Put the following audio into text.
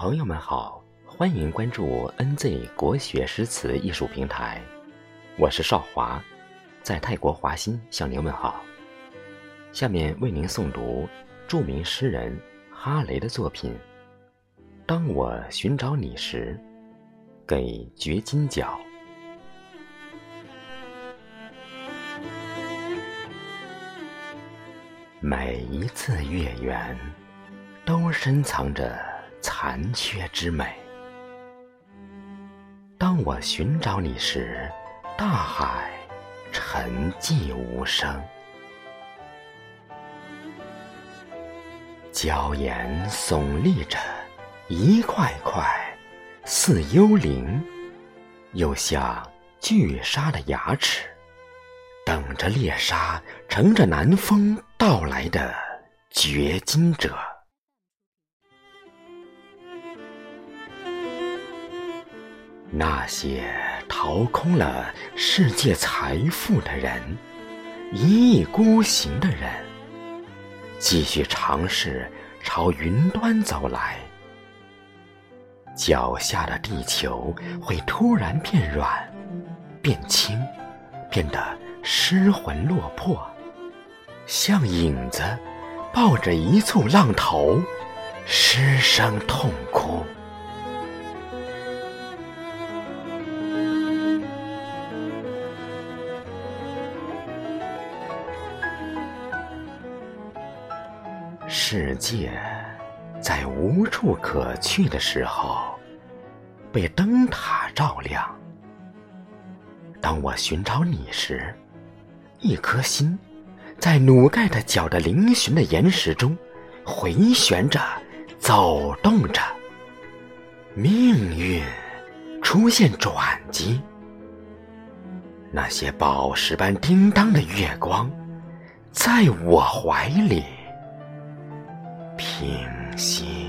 朋友们好，欢迎关注 NZ 国学诗词艺术平台，我是少华，在泰国华欣向您问好。下面为您诵读著名诗人哈雷的作品《当我寻找你时》，给掘金角。每一次月圆，都深藏着残缺之美。当我寻找你时，大海沉寂无声，礁岩耸立着，一块块，似幽灵，又像巨鲨的牙齿。等着猎杀，乘着南风到来的掘金者。那些掏空了世界财富的人，一意孤行的人，继续尝试朝云端走来。脚下的地球会突然变软，变轻，变得。失魂落魄，像影子抱着一簇浪头，失声痛哭。世界在无处可去的时候，被灯塔照亮。当我寻找你时，一颗心，在努盖的角的嶙峋的岩石中回旋着，走动着。命运出现转机，那些宝石般叮当的月光，在我怀里平息。